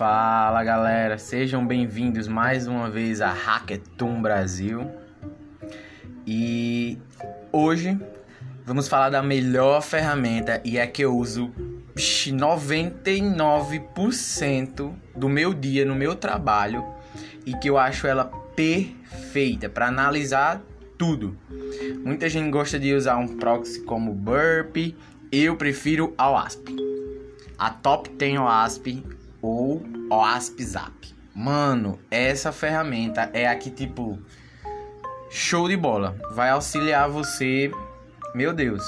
Fala galera, sejam bem-vindos mais uma vez a Hackathon Brasil. E hoje vamos falar da melhor ferramenta e é que eu uso 99% do meu dia no meu trabalho e que eu acho ela perfeita para analisar tudo. Muita gente gosta de usar um proxy como Burp, eu prefiro a OASP. A Top tem OASP ou OASP. Mano, essa ferramenta é a que tipo show de bola. Vai auxiliar você, meu Deus.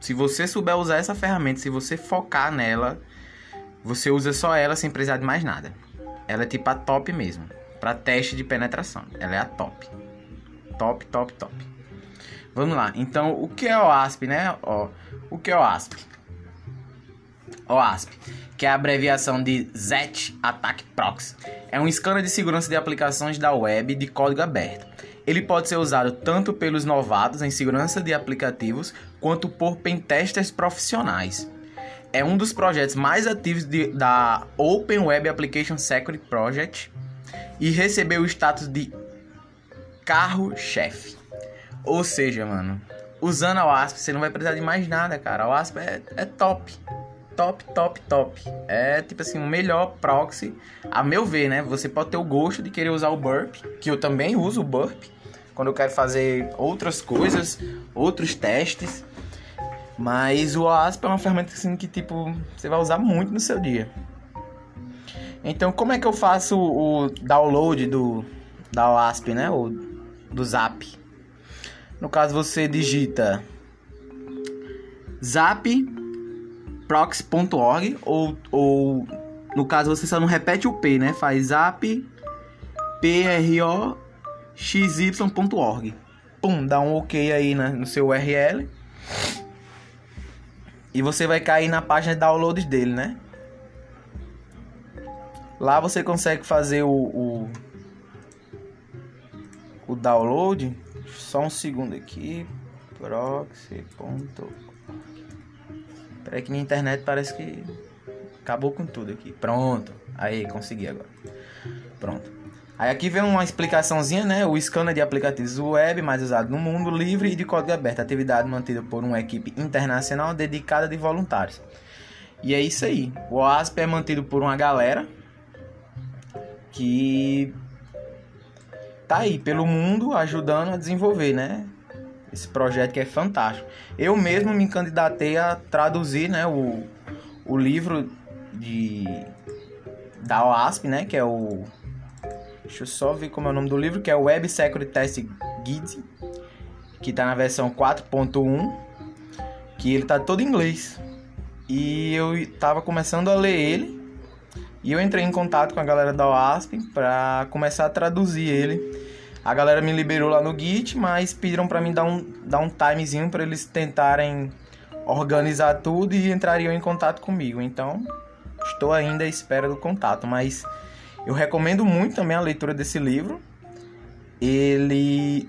Se você souber usar essa ferramenta, se você focar nela, você usa só ela sem precisar de mais nada. Ela é tipo a top mesmo, para teste de penetração. Ela é a top. Top, top, top. Vamos lá. Então, o que é o ASP, né? Ó, o que é o ASP? OASP, que é a abreviação de ZET Attack Proxy. É um scanner de segurança de aplicações da web de código aberto. Ele pode ser usado tanto pelos novatos em segurança de aplicativos quanto por pentesters profissionais. É um dos projetos mais ativos de, da Open Web Application Security Project e recebeu o status de carro-chefe. Ou seja, mano, usando a OASP você não vai precisar de mais nada, cara. A OASP é, é top top, top, top. É tipo assim, o melhor proxy, a meu ver, né? Você pode ter o gosto de querer usar o Burp, que eu também uso o Burp, quando eu quero fazer outras coisas, outros testes. Mas o OASP é uma ferramenta assim que tipo, você vai usar muito no seu dia. Então, como é que eu faço o download do da OASP, né? Ou do Zap? No caso, você digita Zap proxy.org ou, ou no caso você só não repete o P, né? Faz app proxy.org. Pum, dá um OK aí no seu URL. E você vai cair na página de downloads dele, né? Lá você consegue fazer o, o, o download. Só um segundo aqui. Proxy.org. Peraí que minha internet parece que acabou com tudo aqui. Pronto. Aí, consegui agora. Pronto. Aí aqui vem uma explicaçãozinha, né? O scanner de aplicativos web mais usado no mundo livre e de código aberto. Atividade mantida por uma equipe internacional dedicada de voluntários. E é isso aí. O OASP é mantido por uma galera que tá aí pelo mundo ajudando a desenvolver, né? Esse projeto que é fantástico. Eu mesmo me candidatei a traduzir né, o, o livro de, da OASP, né, que é o. Deixa eu só ver como é o nome do livro, que é o Web Security Test Guide, que está na versão 4.1, que ele tá todo em inglês. E eu estava começando a ler ele, e eu entrei em contato com a galera da OASP para começar a traduzir ele a galera me liberou lá no Git, mas pediram para mim dar um, dar um timezinho para eles tentarem organizar tudo e entrariam em contato comigo. Então, estou ainda à espera do contato, mas eu recomendo muito também a leitura desse livro. Ele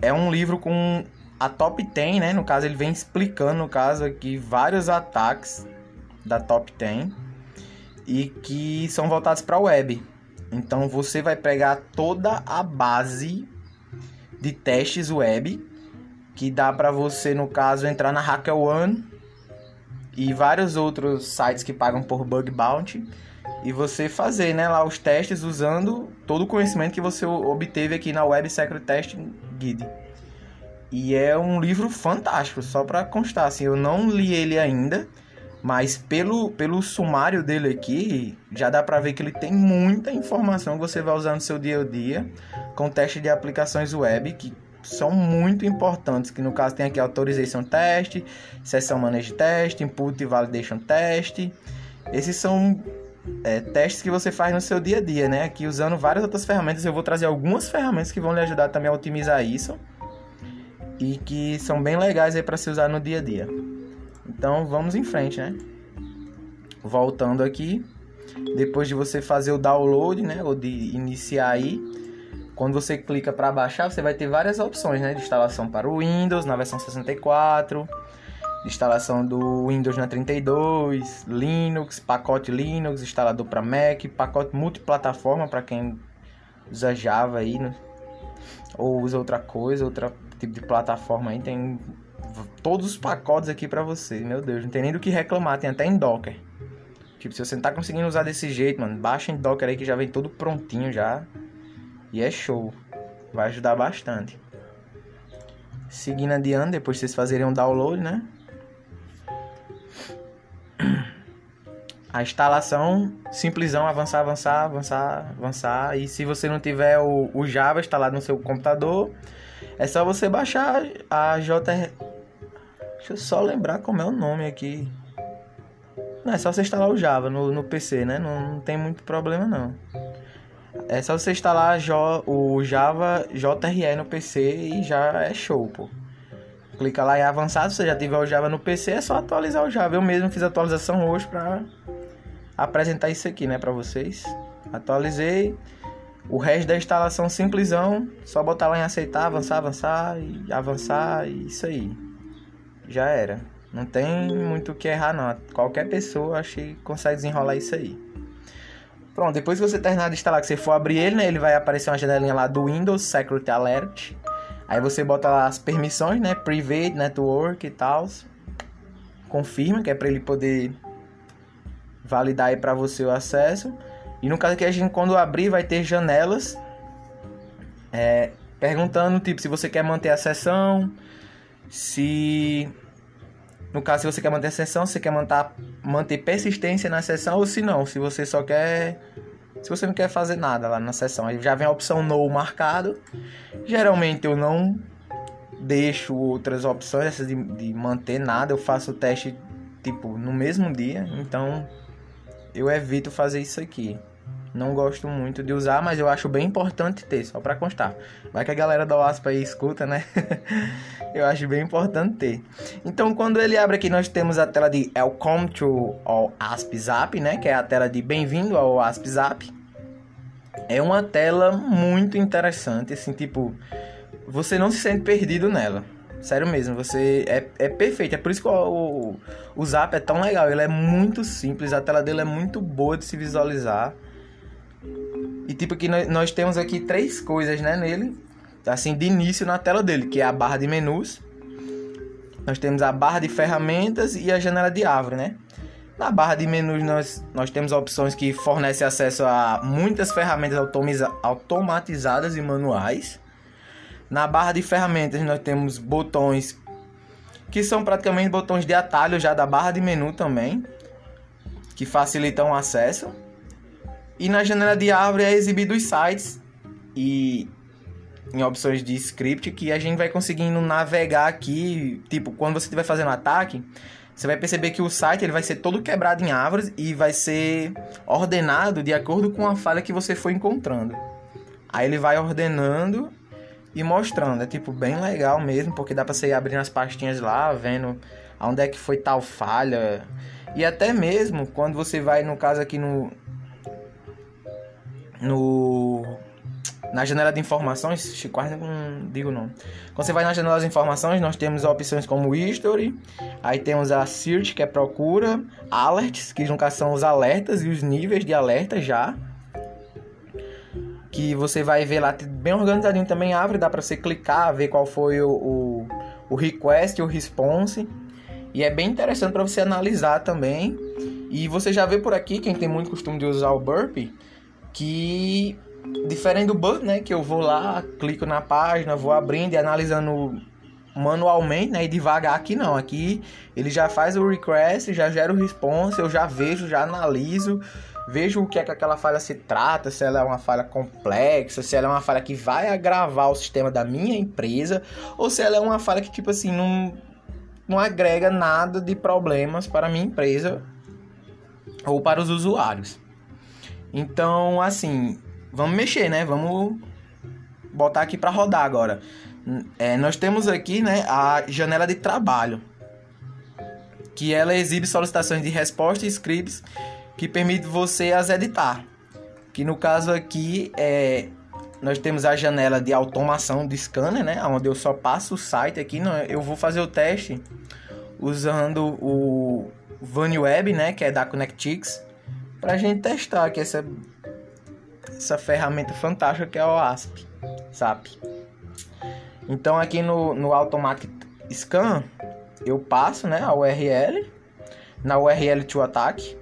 é um livro com a top 10, né? No caso, ele vem explicando, no caso aqui, vários ataques da top 10 e que são voltados para a web. Então você vai pegar toda a base de testes web que dá para você, no caso, entrar na HackerOne e vários outros sites que pagam por bug bounty e você fazer, né, lá os testes usando todo o conhecimento que você obteve aqui na Web Secret Testing Guide. E é um livro fantástico, só para constar assim, eu não li ele ainda, mas pelo, pelo sumário dele aqui, já dá para ver que ele tem muita informação que você vai usar no seu dia a dia, com teste de aplicações web que são muito importantes, que no caso tem aqui Authorization Test, Sessão Manage Test, Input Validation Test. Esses são é, testes que você faz no seu dia a dia, né? Aqui usando várias outras ferramentas, eu vou trazer algumas ferramentas que vão lhe ajudar também a otimizar isso e que são bem legais aí para se usar no dia a dia. Então vamos em frente, né? Voltando aqui, depois de você fazer o download, né, ou de iniciar aí, quando você clica para baixar, você vai ter várias opções, né, de instalação para o Windows na versão 64, instalação do Windows na 32, Linux, pacote Linux, instalador para Mac, pacote multiplataforma para quem usa Java aí, né? ou usa outra coisa, outro tipo de plataforma aí, tem todos os pacotes aqui para você. Meu Deus, não tem nem do que reclamar, tem até em Docker. Tipo, se você não tá conseguindo usar desse jeito, mano, baixa em Docker aí que já vem tudo prontinho já. E é show. Vai ajudar bastante. Seguindo adiante, depois vocês fazerem um download, né? A instalação, simplesão, avançar, avançar, avançar, avançar. E se você não tiver o, o Java instalado no seu computador, é só você baixar a JR... Deixa eu só lembrar como é o nome aqui. Não, é só você instalar o Java no, no PC, né? Não, não tem muito problema não. É só você instalar o Java JRE no PC e já é show, pô. Clica lá em avançado, se você já tiver o Java no PC, é só atualizar o Java. Eu mesmo fiz atualização hoje pra apresentar isso aqui, né, pra vocês. Atualizei. O resto da instalação simplesão, só botar lá em aceitar, avançar, avançar e avançar e isso aí. Já era. Não tem muito o que errar não. Qualquer pessoa acho que consegue desenrolar isso aí. Pronto, depois que você terminar de instalar, que você for abrir ele, né, ele vai aparecer uma janelinha lá do Windows Security Alert. Aí você bota lá as permissões, né, Private, Network e tal. Confirma, que é para ele poder validar aí para você o acesso. E no caso aqui a gente quando abrir vai ter janelas é, perguntando tipo se você quer manter a sessão, se no caso, se você quer manter a sessão, você quer manter, manter persistência na sessão ou se não, se você só quer. Se você não quer fazer nada lá na sessão, aí já vem a opção no marcado. Geralmente eu não deixo outras opções, essas de, de manter nada, eu faço o teste tipo no mesmo dia, então eu evito fazer isso aqui. Não gosto muito de usar, mas eu acho bem importante ter, só para constar. Vai que a galera da OASP aí escuta, né? eu acho bem importante ter. Então, quando ele abre aqui, nós temos a tela de Welcome to ao Zap, né? Que é a tela de Bem-vindo ao Zap. É uma tela muito interessante, assim, tipo... Você não se sente perdido nela. Sério mesmo, você é, é perfeito. É por isso que o, o, o Zap é tão legal. Ele é muito simples, a tela dele é muito boa de se visualizar. E tipo que nós temos aqui três coisas, né, nele, assim, de início na tela dele, que é a barra de menus. Nós temos a barra de ferramentas e a janela de árvore, né? Na barra de menus nós, nós temos opções que fornecem acesso a muitas ferramentas automatizadas e manuais. Na barra de ferramentas nós temos botões que são praticamente botões de atalho já da barra de menu também, que facilitam o acesso. E na janela de árvore é exibido os sites e em opções de script que a gente vai conseguindo navegar aqui, tipo, quando você estiver fazendo ataque, você vai perceber que o site ele vai ser todo quebrado em árvores e vai ser ordenado de acordo com a falha que você for encontrando. Aí ele vai ordenando e mostrando, é tipo bem legal mesmo, porque dá para você ir abrindo as pastinhas lá, vendo aonde é que foi tal falha. E até mesmo quando você vai no caso aqui no no na janela de informações, quase não digo não. Quando você vai na janela de informações, nós temos opções como History, aí temos a Search, que é procura, Alerts, que caso são os alertas e os níveis de alerta já. Que você vai ver lá bem organizadinho também, abre, dá para você clicar, ver qual foi o, o, o request o response. E é bem interessante para você analisar também. E você já vê por aqui, quem tem muito costume de usar o Burp, que diferente do Buzz, né, que eu vou lá, clico na página, vou abrindo e analisando manualmente, né, e devagar aqui não, aqui ele já faz o request, já gera o response, eu já vejo, já analiso, vejo o que é que aquela falha se trata, se ela é uma falha complexa, se ela é uma falha que vai agravar o sistema da minha empresa, ou se ela é uma falha que tipo assim não não agrega nada de problemas para a minha empresa ou para os usuários. Então, assim, vamos mexer, né? Vamos botar aqui para rodar agora. É, nós temos aqui, né, a janela de trabalho, que ela exibe solicitações de resposta e scripts que permite você as editar. Que no caso aqui é nós temos a janela de automação de scanner, né, onde eu só passo o site aqui, não, eu vou fazer o teste usando o VanWeb, né, que é da Connectix, para a gente testar aqui essa, essa ferramenta fantástica que é o ASP, SAP. Então aqui no, no Automatic Scan, eu passo né, a URL, na URL to Attack,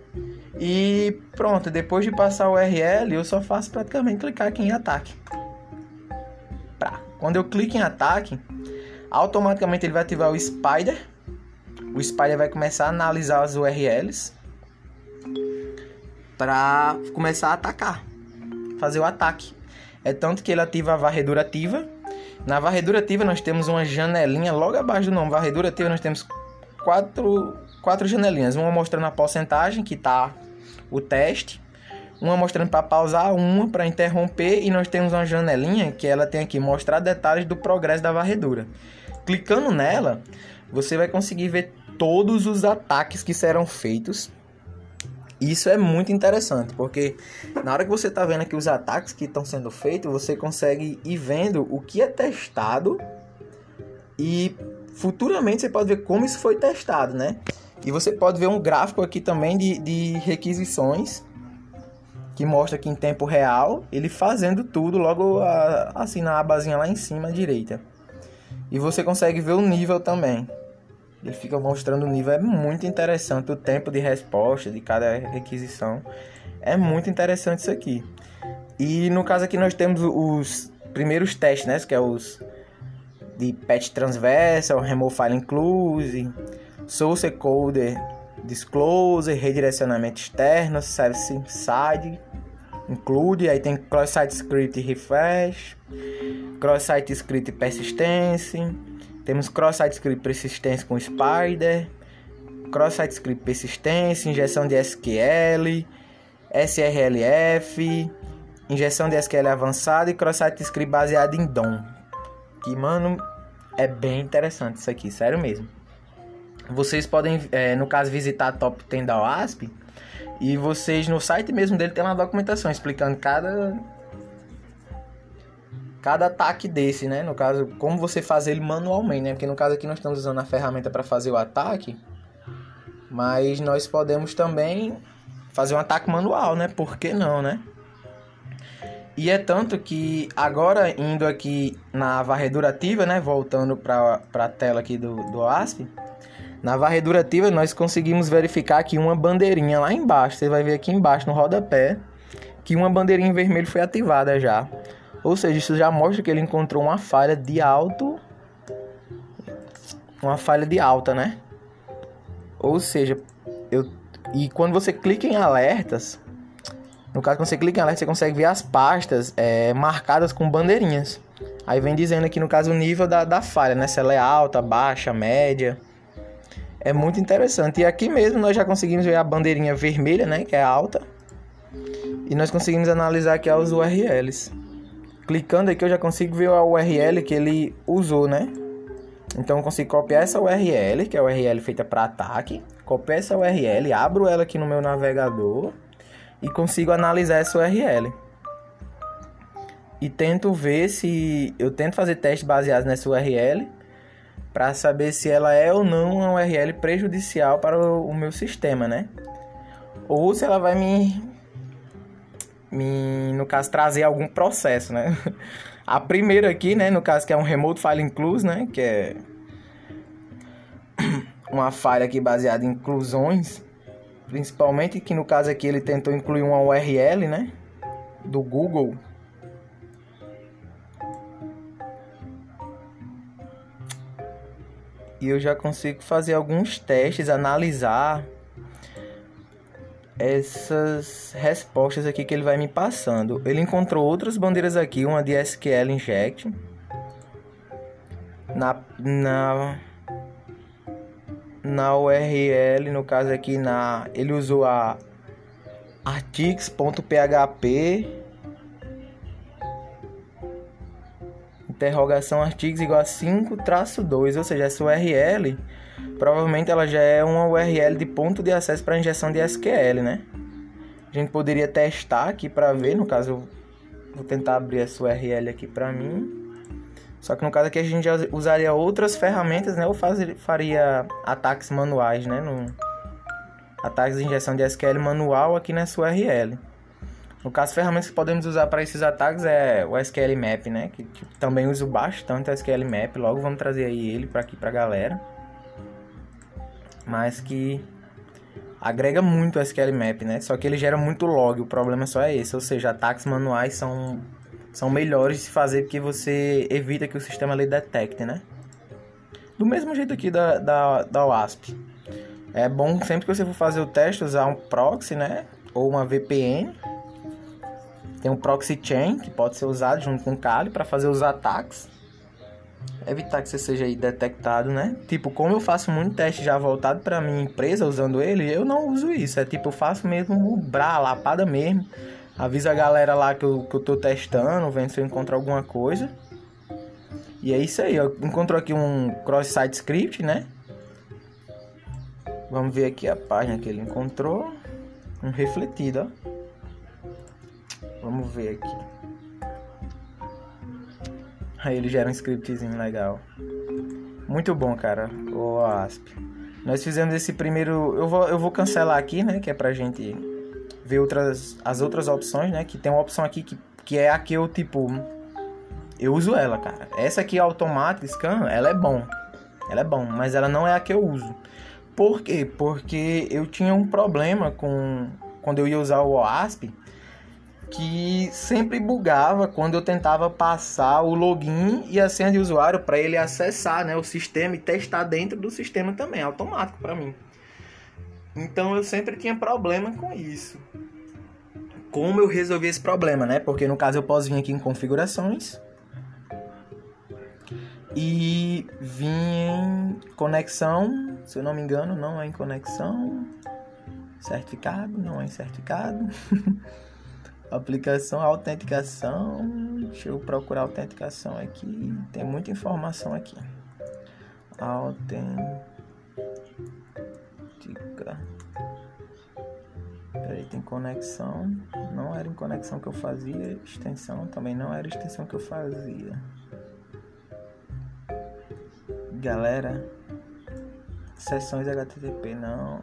e pronto, depois de passar a URL, eu só faço praticamente clicar aqui em ataque. Pra. Quando eu clico em ataque, automaticamente ele vai ativar o Spider. O Spider vai começar a analisar as URLs para começar a atacar, fazer o ataque. É tanto que ele ativa a varredura ativa. Na varredura ativa nós temos uma janelinha logo abaixo do nome varredura ativa nós temos quatro, quatro janelinhas, uma mostrando a porcentagem que está o teste, uma mostrando para pausar, uma para interromper e nós temos uma janelinha que ela tem aqui mostrar detalhes do progresso da varredura. Clicando nela, você vai conseguir ver todos os ataques que serão feitos. Isso é muito interessante, porque na hora que você está vendo aqui os ataques que estão sendo feitos, você consegue ir vendo o que é testado e futuramente você pode ver como isso foi testado, né? E você pode ver um gráfico aqui também de, de requisições que mostra aqui em tempo real ele fazendo tudo logo a, assim na abazinha lá em cima à direita. E você consegue ver o nível também. Ele fica mostrando o nível, é muito interessante o tempo de resposta de cada requisição. É muito interessante isso aqui. E no caso aqui nós temos os primeiros testes, né, que é os de patch transversal, remove file include, source coder disclosure, redirecionamento externo, service side, include, aí tem cross-site script refresh, cross-site script persistência, temos cross-site script persistência com Spider, cross-site script persistência, injeção de SQL, SRLF, injeção de SQL avançada e cross-site script baseado em DOM. Que, mano, é bem interessante isso aqui, sério mesmo. Vocês podem, é, no caso, visitar a Top 10 da OASP e vocês no site mesmo dele tem uma documentação explicando cada cada ataque desse, né? No caso, como você fazer ele manualmente, né? Porque no caso aqui nós estamos usando a ferramenta para fazer o ataque, mas nós podemos também fazer um ataque manual, né? Por que não, né? E é tanto que agora indo aqui na varredura ativa, né? Voltando para a tela aqui do, do ASP, na varredura ativa nós conseguimos verificar aqui uma bandeirinha lá embaixo. Você vai ver aqui embaixo no rodapé que uma bandeirinha vermelha foi ativada já. Ou seja, isso já mostra que ele encontrou uma falha de alto uma falha de alta, né? Ou seja, eu e quando você clica em alertas, no caso quando você clica em alerta, você consegue ver as pastas é, marcadas com bandeirinhas. Aí vem dizendo aqui no caso o nível da, da falha, né? Se ela é alta, baixa, média. É muito interessante. E aqui mesmo nós já conseguimos ver a bandeirinha vermelha, né? Que é alta. E nós conseguimos analisar aqui os URLs. Clicando aqui eu já consigo ver a URL que ele usou, né? Então eu consigo copiar essa URL, que é a URL feita para ataque. Copiar essa URL, abro ela aqui no meu navegador e consigo analisar essa URL. E tento ver se eu tento fazer testes baseados nessa URL para saber se ela é ou não uma URL prejudicial para o, meu sistema, né? Ou se ela vai me, me, no caso, trazer algum processo, né? A primeira aqui, né, no caso que é um remote file include, né, que é uma falha aqui baseada em inclusões, principalmente que no caso aqui ele tentou incluir uma URL, né, do Google e eu já consigo fazer alguns testes, analisar essas respostas aqui que ele vai me passando. Ele encontrou outras bandeiras aqui, uma de SQL Inject. Na, na, na URL, no caso aqui, na, ele usou a artigs.php interrogação artigos igual a 5 traço 2, ou seja, essa URL provavelmente ela já é uma URL de ponto de acesso para injeção de SQL, né? A gente poderia testar aqui para ver, no caso vou tentar abrir essa URL aqui para mim. Só que no caso aqui a gente usaria outras ferramentas, né? Ou fazer, faria ataques manuais, né? No, ataques de injeção de SQL manual aqui nessa URL. No caso, ferramentas que podemos usar para esses ataques é o SQL Map, né? Que, que também uso bastante o SQL Map. Logo vamos trazer aí ele para aqui para galera. Mas que agrega muito o SQL Map, né? Só que ele gera muito log. O problema só é esse, ou seja, ataques manuais são são melhores de se fazer porque você evita que o sistema ali detecte, né? Do mesmo jeito aqui da, da, da WASP. É bom sempre que você for fazer o teste usar um proxy, né? Ou uma VPN. Tem um proxy chain que pode ser usado junto com o Kali para fazer os ataques. Evitar que você seja detectado, né? Tipo, como eu faço muito teste já voltado para minha empresa usando ele, eu não uso isso. É tipo, eu faço mesmo o bra, lapada mesmo Avisa a galera lá que eu, que eu tô testando, vendo se eu encontro alguma coisa. E é isso aí, eu encontrou aqui um cross-site script, né? Vamos ver aqui a página que ele encontrou. Um refletido, ó. Vamos ver aqui. Aí ele gera um scriptzinho legal. Muito bom, cara, o ASP. Nós fizemos esse primeiro... Eu vou, eu vou cancelar aqui, né? Que é pra gente ver outras, as outras opções, né? Que tem uma opção aqui que, que é a que eu, tipo... Eu uso ela, cara. Essa aqui, automática, scan, ela é bom. Ela é bom, mas ela não é a que eu uso. Por quê? Porque eu tinha um problema com... Quando eu ia usar o OASP, que sempre bugava quando eu tentava passar o login e a senha de usuário para ele acessar né, o sistema e testar dentro do sistema também, automático para mim. Então eu sempre tinha problema com isso. Como eu resolvi esse problema, né? Porque no caso eu posso vir aqui em configurações e vir em conexão, se eu não me engano, não é em conexão. Certificado, não é em certificado. Aplicação, autenticação. Deixa eu procurar autenticação aqui. Tem muita informação aqui. Autentic dica. Peraí, tem conexão. Não era em conexão que eu fazia. Extensão também não era extensão que eu fazia. Galera, sessões HTTP não.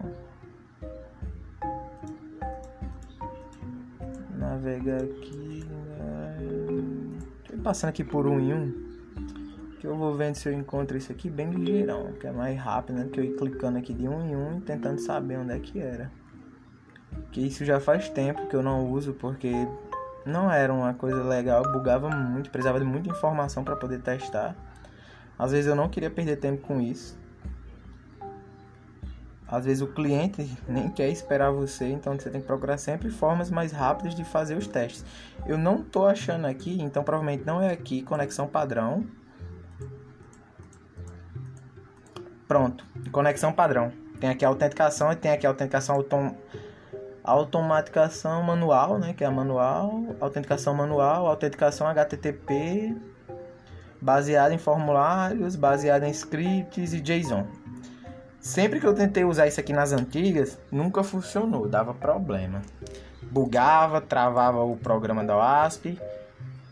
Navega aqui. Né? Tô passando aqui por um em um que eu vou vendo se eu encontro isso aqui bem ligeirão, que é mais rápido, né? Que eu ir clicando aqui de um em um e tentando saber onde é que era. Que isso já faz tempo que eu não uso porque não era uma coisa legal, bugava muito, precisava de muita informação para poder testar. Às vezes eu não queria perder tempo com isso. Às vezes o cliente nem quer esperar você, então você tem que procurar sempre formas mais rápidas de fazer os testes. Eu não tô achando aqui, então provavelmente não é aqui conexão padrão. Pronto, conexão padrão. Tem aqui a autenticação e tem aqui a autenticação autom automaticação manual, né, que é a manual, autenticação manual, autenticação HTTP, baseada em formulários, baseada em scripts e JSON. Sempre que eu tentei usar isso aqui nas antigas, nunca funcionou, dava problema. Bugava, travava o programa da WASP.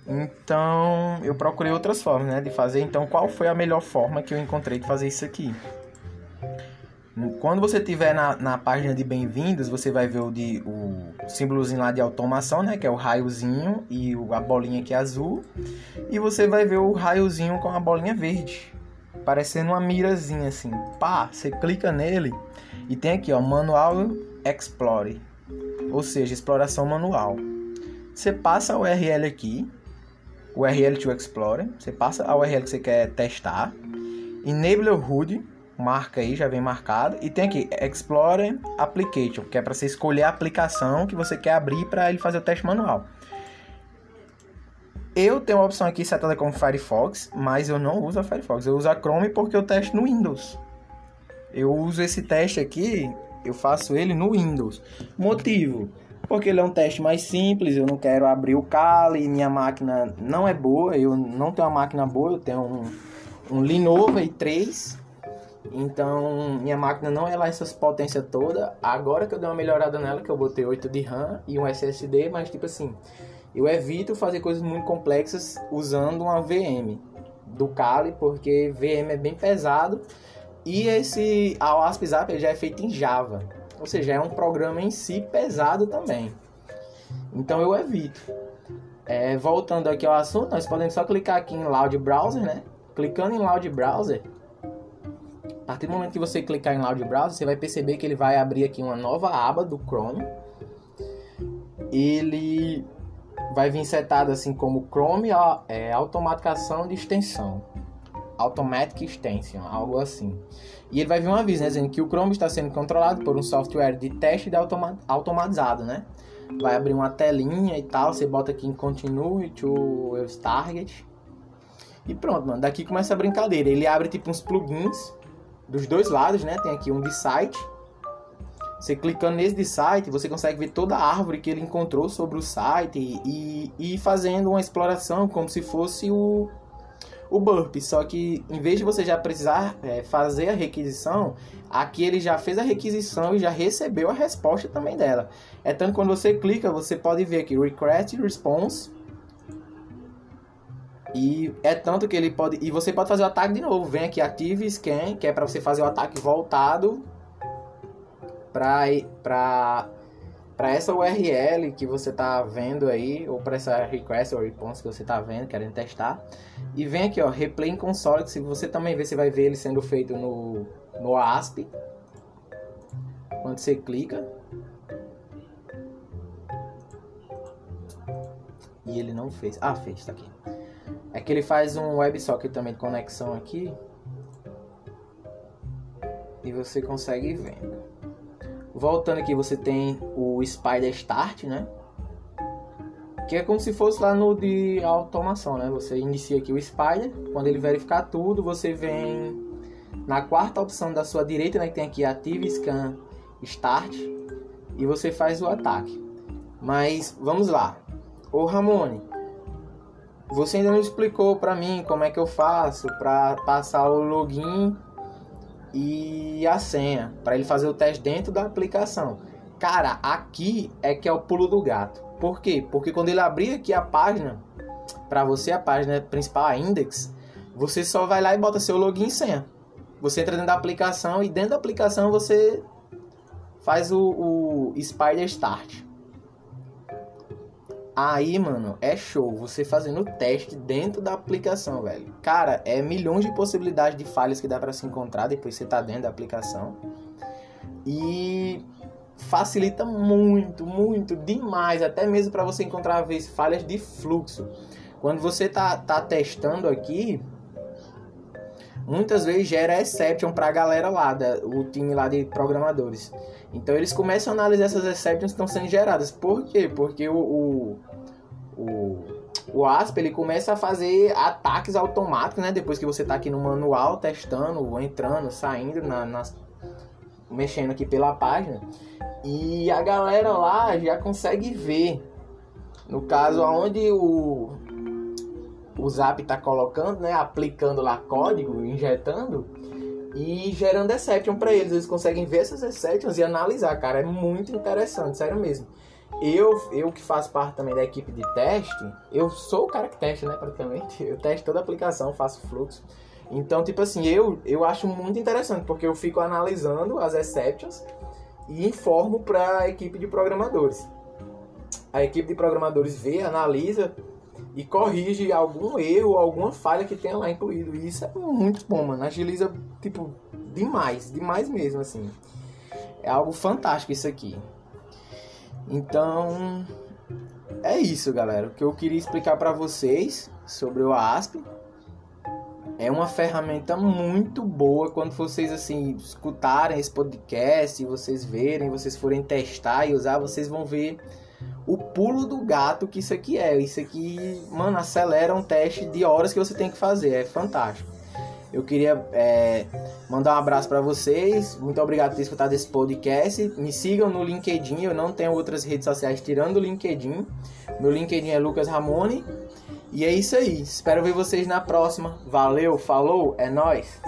Então, eu procurei outras formas, né, de fazer. Então, qual foi a melhor forma que eu encontrei de fazer isso aqui? Quando você tiver na, na página de bem-vindos, você vai ver o, de, o símbolozinho lá de automação, né? Que é o raiozinho e a bolinha aqui azul. E você vai ver o raiozinho com a bolinha verde. Parecendo uma mirazinha assim. Pá, você clica nele e tem aqui, ó, Manual Explore. Ou seja, exploração manual. Você passa a URL aqui, URL to Explorer. Você passa a URL que você quer testar. Enable HUD, marca aí, já vem marcado. E tem aqui Explorer Application, que é para você escolher a aplicação que você quer abrir para ele fazer o teste manual. Eu tenho uma opção aqui setada como Firefox, mas eu não uso a Firefox. Eu uso a Chrome porque eu testo no Windows. Eu uso esse teste aqui, eu faço ele no Windows. Motivo: porque ele é um teste mais simples, eu não quero abrir o Kali, minha máquina não é boa, eu não tenho uma máquina boa, eu tenho um, um Lenovo i3, então minha máquina não é lá essas potências toda. Agora que eu dei uma melhorada nela, que eu botei 8 de RAM e um SSD, mas tipo assim, eu evito fazer coisas muito complexas usando uma VM do Kali, porque VM é bem pesado e esse a OASP Zap já é feito em Java, ou seja, é um programa em si pesado também. Então eu evito. É, voltando aqui ao assunto, nós podemos só clicar aqui em Loud Browser, né? Clicando em Loud Browser, a partir do momento que você clicar em Loud Browser, você vai perceber que ele vai abrir aqui uma nova aba do Chrome. Ele vai vir setado assim como Chrome é, automatização de extensão. Automatic Extension, algo assim. E ele vai vir um aviso né, dizendo que o Chrome está sendo controlado por um software de teste de automa automatizado, né? Vai abrir uma telinha e tal, você bota aqui em Continue to target. E pronto, mano. Daqui começa a brincadeira. Ele abre tipo uns plugins dos dois lados, né? Tem aqui um de site. Você clicando nesse site, você consegue ver toda a árvore que ele encontrou sobre o site e, e, fazendo uma exploração como se fosse o, o Burp, só que em vez de você já precisar é, fazer a requisição, aqui ele já fez a requisição e já recebeu a resposta também dela. É tanto quando você clica, você pode ver aqui Request Response. E é tanto que ele pode. E você pode fazer o ataque de novo. Vem aqui Active Scan, que é para você fazer o ataque voltado para essa URL que você está vendo aí, ou para essa request ou response que você está vendo, querendo testar. E vem aqui, ó, replay em console, se você também ver, você vai ver ele sendo feito no, no ASP. Quando você clica. E ele não fez. Ah, fez, tá aqui. É que ele faz um WebSocket também de conexão aqui. E você consegue ver. Voltando aqui, você tem o Spider Start, né? Que é como se fosse lá no de automação, né? Você inicia aqui o Spider, quando ele verificar tudo, você vem na quarta opção da sua direita, né? Que tem aqui Active Scan Start, e você faz o ataque. Mas vamos lá. Ô Ramone, você ainda não explicou para mim como é que eu faço para passar o login e a senha para ele fazer o teste dentro da aplicação. Cara, aqui é que é o pulo do gato. Por quê? Porque quando ele abrir aqui a página, para você a página principal, a index, você só vai lá e bota seu login e senha. Você entra dentro da aplicação e dentro da aplicação você faz o, o Spider Start. Aí, mano, é show. Você fazendo o teste dentro da aplicação, velho. Cara, é milhões de possibilidades de falhas que dá para se encontrar depois que você tá dentro da aplicação. E facilita muito, muito, demais, até mesmo para você encontrar vezes falhas de fluxo. Quando você tá, tá testando aqui, muitas vezes gera exception para a galera lá, da, o time lá de programadores. Então eles começam a analisar essas exceptions que estão sendo geradas. Por quê? Porque o, o, o, o ASP ele começa a fazer ataques automáticos, né? Depois que você está aqui no manual testando, entrando, saindo, na, nas, mexendo aqui pela página. E a galera lá já consegue ver. No caso, aonde o, o Zap está colocando, né, aplicando lá código, injetando e gerando exception para eles. Eles conseguem ver essas exceptions e analisar, cara. É muito interessante, sério mesmo. Eu, eu que faço parte também da equipe de teste, eu sou o cara que testa, né, praticamente. Eu testo toda a aplicação, faço fluxo. Então, tipo assim, eu, eu acho muito interessante, porque eu fico analisando as exceptions e informo para a equipe de programadores. A equipe de programadores vê, analisa e corrige algum erro, alguma falha que tenha lá incluído. E isso é muito bom, mano. Agiliza, tipo, demais, demais mesmo, assim. É algo fantástico isso aqui. Então, é isso, galera. O que eu queria explicar para vocês sobre o ASP. É uma ferramenta muito boa quando vocês assim escutarem esse podcast, vocês verem, vocês forem testar e usar, vocês vão ver o pulo do gato que isso aqui é. Isso aqui, mano, acelera um teste de horas que você tem que fazer. É fantástico. Eu queria é, mandar um abraço para vocês. Muito obrigado por ter escutado esse podcast. Me sigam no LinkedIn. Eu não tenho outras redes sociais tirando o LinkedIn. Meu LinkedIn é Lucas Ramone. E é isso aí. Espero ver vocês na próxima. Valeu, falou, é nós.